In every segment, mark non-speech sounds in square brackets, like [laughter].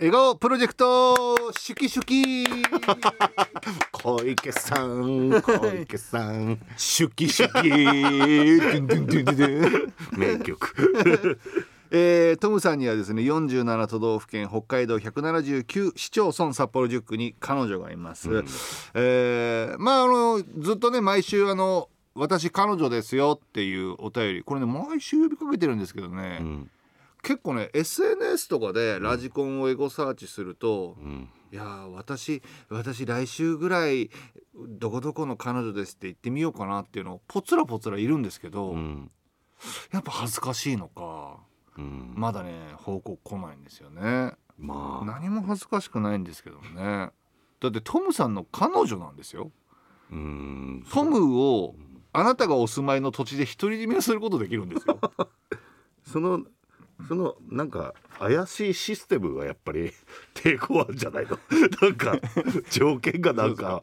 笑顔プロジェクトシュキシュキ。[laughs] 小池さん小池さん。シュキシュキ。名曲。[laughs] えートムさんにはですね47都道府県北海道179市町村札幌10区に彼女がいます、えーまああのずっとね毎週あの私彼女ですよっていうお便り。これね毎週呼びかけてるんですけどね、うん結構ね SNS とかでラジコンをエゴサーチすると、うん。いやー私私来週ぐらいどこどこの彼女ですって言ってみようかなっていうのポツラポツラいるんですけど、うん。やっぱ恥ずかしいのかうん。まだね報告来ないんですよね。まあ。何も恥ずかしくないんですけどね。だってトムさんの彼女なんですよ。うん。トムをあなたがお住まいの土地で独り占めすることできるんですよ。[laughs] そのそのなんか怪しいシステムがやっぱり [laughs] 抵抗あるんじゃないの？[laughs] なんか条件がなんか。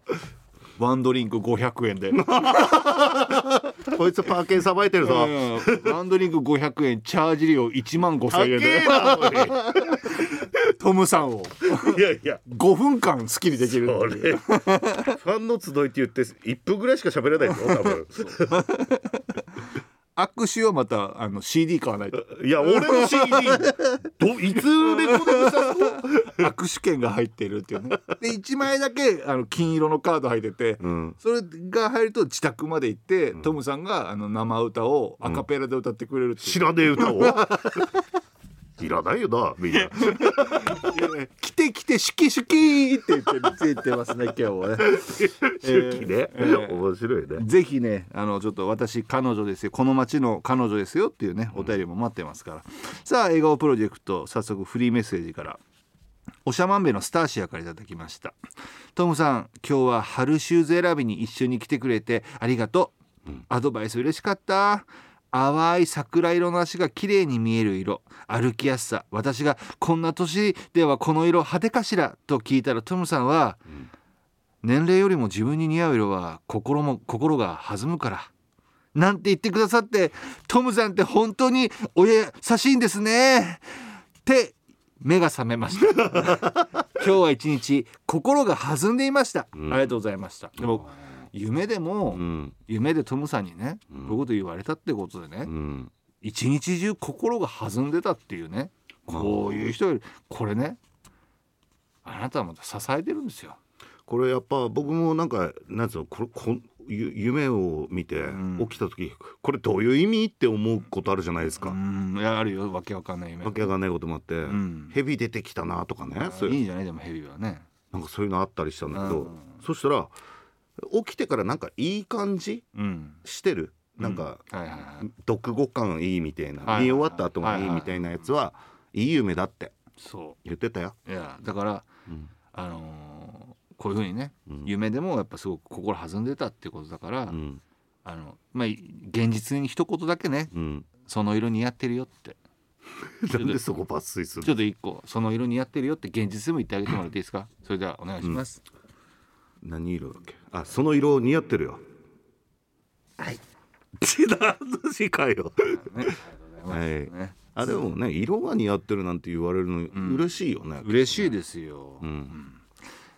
ワンドリンク500円で。[laughs] こいつパーケンさばいてるぞ。うんワンドリンク500円チャージ料1万高5000円で。トムさんを。いやいや。5分間好きにできるファンの集いって言って1分ぐらいしか喋れないぞ多分握手はまたあの CD 買わないと。いや俺の CD どいつレコーディングした。の握手券が入ってるっていうね。で1枚だけあの金色のカード入ってて、うん。それが入ると自宅まで行って、トムさんがあの生歌をアカペラで歌ってくれるっていう知らねえ歌をいらないよなみんな。[laughs] 来て来てシュキシュキって言ってついてますね [laughs] 今日はね。周期ね、えー面白いね。ぜひねあのちょっと私彼女ですよ。この町の彼女ですよっていうねお便りも待ってますから、さあ笑顔プロジェクト早速フリーメッセージから。おしゃまんべのスターシアからいただきました。トムさん今日は春シューズ選びに一緒に来てくれてありがとう、アドバイス嬉しかった淡い桜色の足が綺麗に見える色。歩きやすさ。私がこんな年ではこの色派手かしら？と聞いたらトムさんは、年齢よりも自分に似合う色は心も心が弾むから。なんて言ってくださってトムさんって本当にお優しいんですね。って目が覚めました。[laughs] 今日は一日心が弾んでいました、うん。ありがとうございました。でも夢でも、うん。夢でトムさんにね、うん。こういうこと言われたってことでね、うん。一日中心が弾んでたっていうねこういう人よりこれねあなたはまた支えてるんですよ。これやっぱ僕もなんかなんつうのこれこ夢を見てん。起きた時、これどういう意味って思うことあるじゃないですうか、ん。いやあるよ。わけわかんない夢。わけわかんないこともあって、ん。蛇出てきたなとかね。そういう。いいんじゃない？でもヘビはね。なんかそういうのあったりしたんだけど、うん。そしたら起きてからなんかいい感じうん。してる？なんか、読後感いいみたいな、はいはい見終わった後がいいみたいなやつはいい夢だって。そ言ってたよ。ういやだからうん。あのーこういうふうにね、うん。夢でもやっぱすごく心弾んでたってことだから、うん。あのまあ現実に一言だけねうん、その色似合ってるよって。[laughs] なんでそこ抜粋するちょっと一個その色似合ってるよって現実でも言ってあげてもらっていいですか？それではお願いします、何色だっけ？あその色似合ってるよ。はい。何の字かよ。ね、ありがとうございあでもね色が似合ってるなんて言われるの嬉しいよね、嬉しいですよ、うん。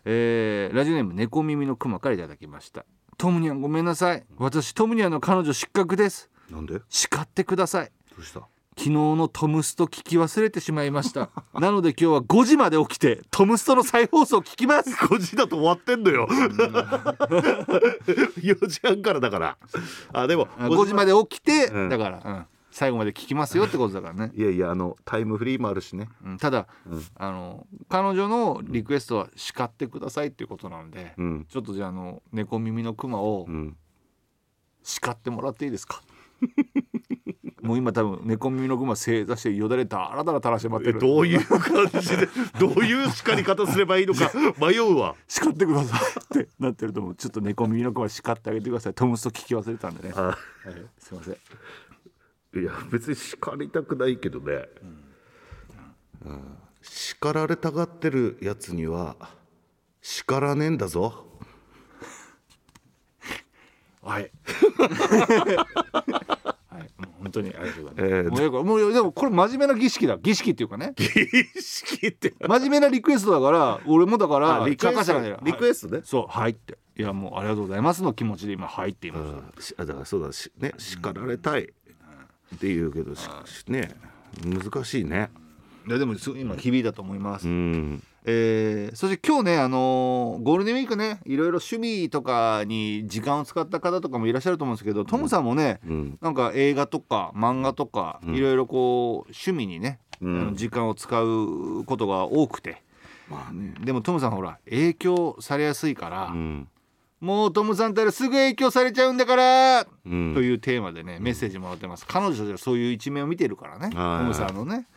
えーラジオネーム猫耳のクマからいただきました。トムニャンごめんなさい。私トムニャンの彼女失格です。なんで？ど叱ってください。うした？昨日のトムスト聞き忘れてしまいました。[laughs] なので今日は5時まで起きてトムストの再放送聞きます。[laughs] 5時だと終わってんのよ。[laughs] 4時半からだから。あでも5時まで起きて、うん。だから、うん。最後まで聞きますよってことだからね、いやいやあのタイムフリーもあるしね。うん。ただ、うん。あの彼女のリクエストは叱ってくださいっていうことなので、うん。ちょっとじゃああの猫耳のクマをうん。叱ってもらっていいですか？もう今多分猫耳のクマ正座してよだれだらだら垂らして待ってる。どういう感じで [laughs] どういう叱り方すればいいのか迷うわ。叱ってください。ってなってると思う。ちょっと猫耳のクマ叱ってあげてください。トムスト聞き忘れたんでね、あはい、すいません。いや別に叱りたくないけどね、うん。叱られたがってるやつには叱らねえんだぞ。はい。[laughs] ははい、もう本当にありがとうございます。えーもうでもこれ真面目な儀式だ。儀式っていうかね。儀式って真面目なリクエストだから俺もだからあリクエスト。茶化しながらリクエストねそうはいっていやもうありがとうございますの気持ちで今はいって言いました、だからそうだしね叱られたいって言うけどしね難しいねいやでもす今響いたと思います、うんえーそして今日ねあのーゴールデンウィークねいろいろ趣味とかに時間を使った方とかもいらっしゃると思うんですけどトムさんもね、うん。なんか映画とか漫画とかいろいろこう趣味にね、うん。時間を使うことが多くて。まあね。でもトムさんほら影響されやすいから、うんもうトムさんったらすぐ影響されちゃうんだから、うん。というテーマでねメッセージもらってます。彼女たちはそういう一面を見てるからねはい。トムさんのね、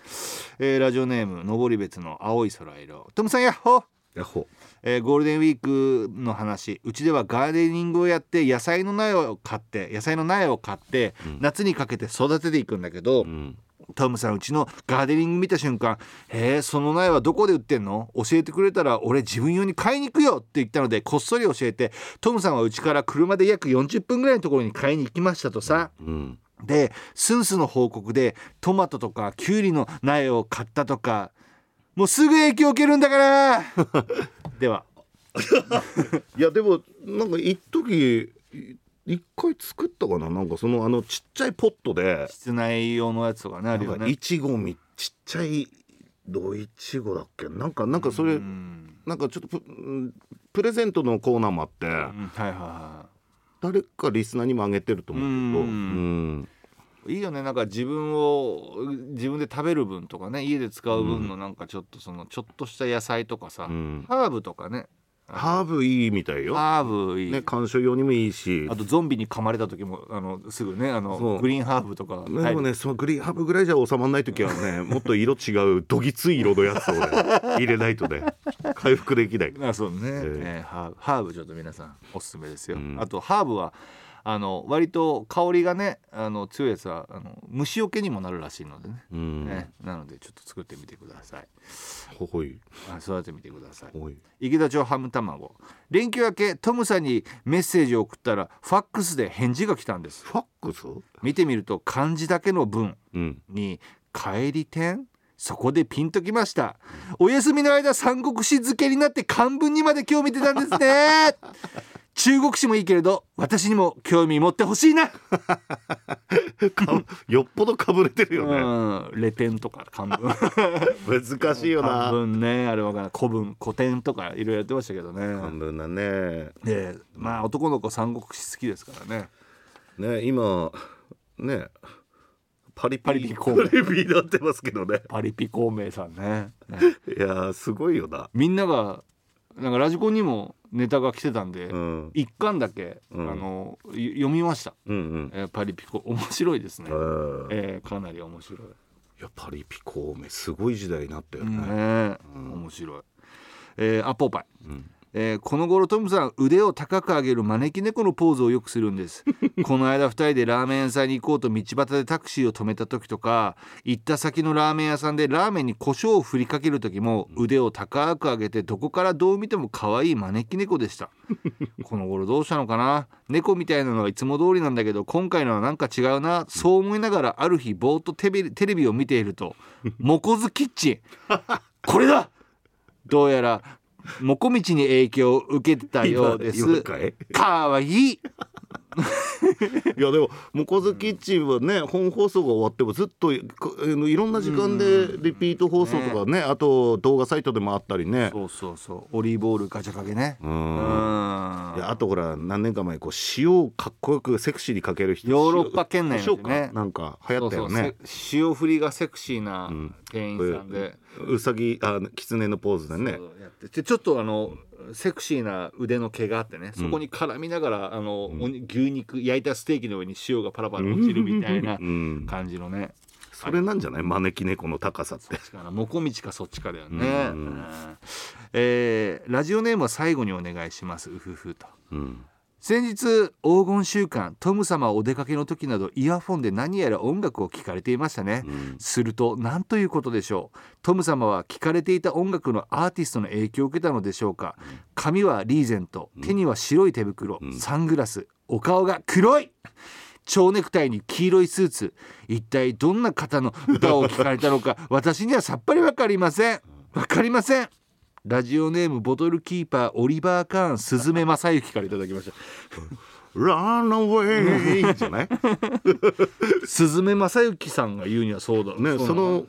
えーラジオネーム登別の青い空色。トムさんやっほー。ヤッホえーゴールデンウィークの話。うちではガーデニングをやって野菜の苗を買って野菜の苗を買って、夏にかけて育てていくんだけど、うんトムさんうちのガーデニング見た瞬間「へえその苗はどこで売ってんの？教えてくれたら俺自分用に買いに行くよ」って言ったのでこっそり教えてトムさんはうちから車で約40分ぐらいのところに買いに行きましたとさ。うん。でスンスの報告でトマトとかキュウリの苗を買ったとかもうすぐ影響を受けるんだから。[laughs] では。[laughs] いやでもなんか一時い一回作ったかな？なんかそのあのちっちゃいポットで。室内用のやつとかねあるよね。いちごみちっちゃいどいちごだっけ？なんかなんかそれうん。なんかちょっとプうんプレゼントのコーナーもあって。うんはいはいは誰かリスナーにもあげてると思うけど。ううん。いいよね。なんか自分を自分で食べる分とかね家で使う分のなんかちょっとそのちょっとした野菜とかさ、うん。ハーブとかねハーブいいみたいよ。ハーブいい、ね観賞用にもいいし。あとゾンビに噛まれた時もあのすぐねあのグリーンハーブとか。でもね、そのグリーンハーブぐらいじゃ収まらない時はね [laughs] もっと色違うどぎつい色のやつをね入れないとね [laughs] 回復できない。あそうね、え。えーハーブハーブちょっと皆さんおすすめですよ、うん。あとハーブはあの割と香りがねあの強いやつはあの虫除けにもなるらしいのでね,、うん。ねなのでちょっと作ってみてください。ほほい。あ育ててみてください。ほい。池田町ハム卵。連休明けトムさんにメッセージを送ったらファックスで返事が来たんです。ファックス？見てみると漢字だけの文うん。に帰り点そこでピンときました。お休みの間三国志漬けになって漢文にまで興味出たんですね中国史もいいけれど私にも興味持ってほしいな、か [laughs] よっぽどかぶれてるよね、うん。レテンとか漢文。[laughs] 難しいよ漢な文ね。あれわからん古文古典とかいろいろやってましたけどね。半分だね。でまあ男の子三国志好きですからね。ね今ねパリピパリピ孔パ明リピになってますけどね。パリピ孔明さんね。ね。いやーすごいよな。みんながなんかラジコンにもネタが来てたんで、うん。一巻だけ、うん。あのい読みました、うんうん。えーパリピコ。[laughs] 面白いですね。え、ー。えーかなり面白い、いやパリピ孔明すごい時代になったよね。ね、面白い、えーアッポーパイ、うんえーこの頃トムさん腕を高く上げる招き猫のポーズをよくするんです。[laughs] この間2人でラーメン屋さんに行こうと道端でタクシーを止めた時とか行った先のラーメン屋さんでラーメンに胡椒を振りかける時も腕を高く上げてどこからどう見ても可愛い招き猫でした。[laughs] この頃どうしたのかな？猫みたいなのはいつも通りなんだけど今回のはなんか違うな。そう思いながらある日ぼーっとテレビテレビを見ていると「[laughs] モコズキッチン」これだ！どうやらモコミチに影響を受けてたようです。かわいいいやでも「モコズキッチン」はね本放送が終わってもずっとこあのいろんな時間でリピート放送とかねあと動画サイトでもあったりね。そうそうそう。オリーブオールガチャかけね。ううん。んいやあとほら何年か前こう塩をかっこよくセクシーにかける人ヨーロッパ圏内の塩人ね。かなんか流行ったよね。塩振りがセクシーな店員さんで、うさぎあ狐のポーズでね。やって。でちょっとあのセクシーな腕の毛があってねそこに絡みながら、あの、牛肉焼いたステーキの上に塩がパラパラ落ちるみたいなうん。感じのね、それなんじゃない？招き猫の高さって。確かな。もこみちかそっちかだよね、うん。うん。えーラジオネームは最後にお願いします。うふふと。うん先日黄金週間トム様はお出かけの時などイヤフォンで何やら音楽を聴かれていましたね、うん。すると何ということでしょう。トム様は聴かれていた音楽のアーティストの影響を受けたのでしょうか。髪はリーゼント手には白い手袋、サングラスお顔が黒い。蝶ネクタイに黄色いスーツ。一体どんな方の歌を聞かれたのか私にはさっぱりわかりません。わかりませんラジオネームボトルキーパーオリバー・カーンスズメ正幸からいただきました。ランアウェイじゃない？スズメ正幸さんが言うにはそうだねその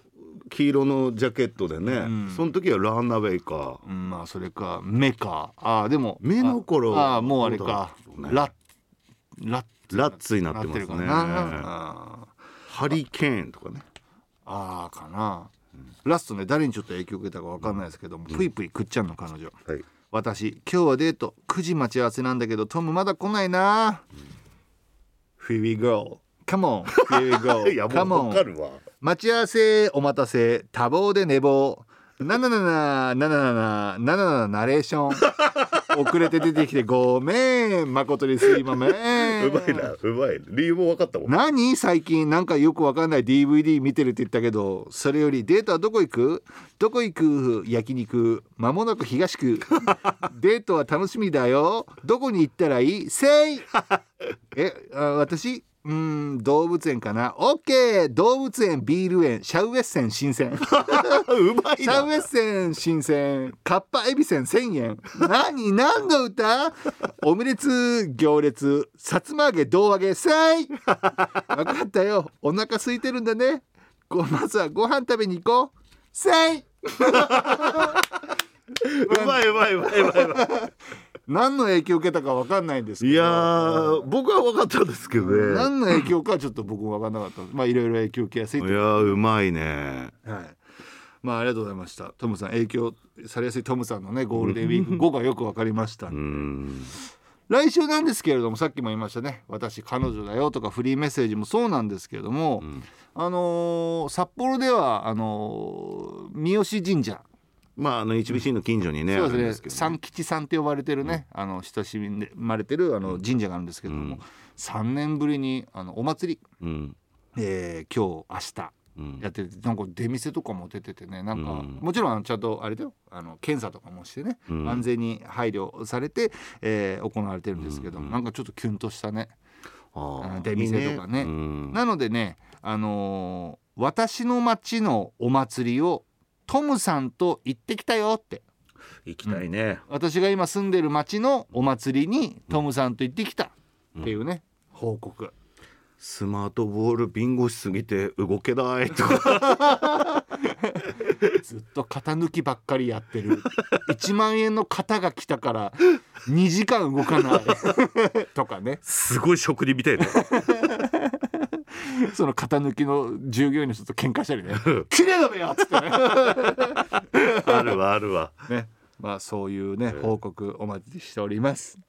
黄色のジャケットでね、ん。その時はランアウェイか。うんまあそれか目か。ああでも目の頃ああもうあれか。ね。ラッラッラッツになってますね。ハリケーンとかね。あかな、ラストね誰にちょっと影響を受けたかわかんないですけども、ぷいぷいくっちゃんの彼女。はい。私今日はデート9時待ち合わせなんだけどトムまだ来ないな、Here we go Come on Here we go [laughs] いやも Come うわか on るわ。待ち合わせお待たせ多忙で寝坊。なななななななななななナレーション遅れて出てきてごめん誠にすいません。うまいなうまい理由も分かったもん。何？最近なんかよくわかんない DVD 見てるって言ったけどそれよりデートはどこ行く？どこ行く？焼肉。まもなく東区。デートは楽しみだよ。どこに行ったらいい？せい。[laughs] えあ私？うーん動物園かな。オッケー動物園ビール園シャウエッセン新鮮。[laughs] うまいな。シャウエッセン新鮮。カッパエビせん1000円。何何の歌？オムレツ行列さつま揚げ胴揚げせい分かったよ。お腹空いてるんだね。ごまずはご飯食べに行こう。せ [laughs] いうまいうまいうまいうまい何の影響を受けたか分かんないんですけど。いやー僕は分かったんですけどね。何の影響かはちょっと僕も分かんなかった。まあいろいろ影響を受けやすいといやーうまいね。はい。まあありがとうございました。トムさん影響されやすいトムさんのねゴールデンウィーク [laughs] 後がよくわかりました。うん。来週なんですけれどもさっきも言いましたね。私彼女だよとかフリーメッセージもそうなんですけれども、ん。あのー札幌ではあのー三好神社、まああの HBC の近所にねそうですすけど三吉さんって呼ばれてるね、あの親しまれてるあの神社があるんですけれども、うん。3年ぶりにあのお祭り、うん。えー今日明日うん。やっててなんか出店とかも出ててねなんか、うん。もちろんちゃんとあれだよ。あの検査とかもしてね、うん。安全に配慮されて、えー行われてるんですけど、うん。なんかちょっとキュンとしたね。出店とかね。なのでね、あのー私の町のお祭りをトムさんと行ってきたよって。行きたいね。私が今住んでる町のお祭りにトムさんと行ってきた。っていうね、報告。スマートボールビンゴしすぎて動けないとか。[laughs] ずっと型抜きばっかりやってる。1万円の型が来たから2時間動かない。[laughs] とかね。すごい職人みたいな [laughs] その型抜きの従業員の人と喧嘩したりね「きれいだべよ!」っつってね。[laughs] あるわあるわ。ね。まあそういうね報告お待ちしております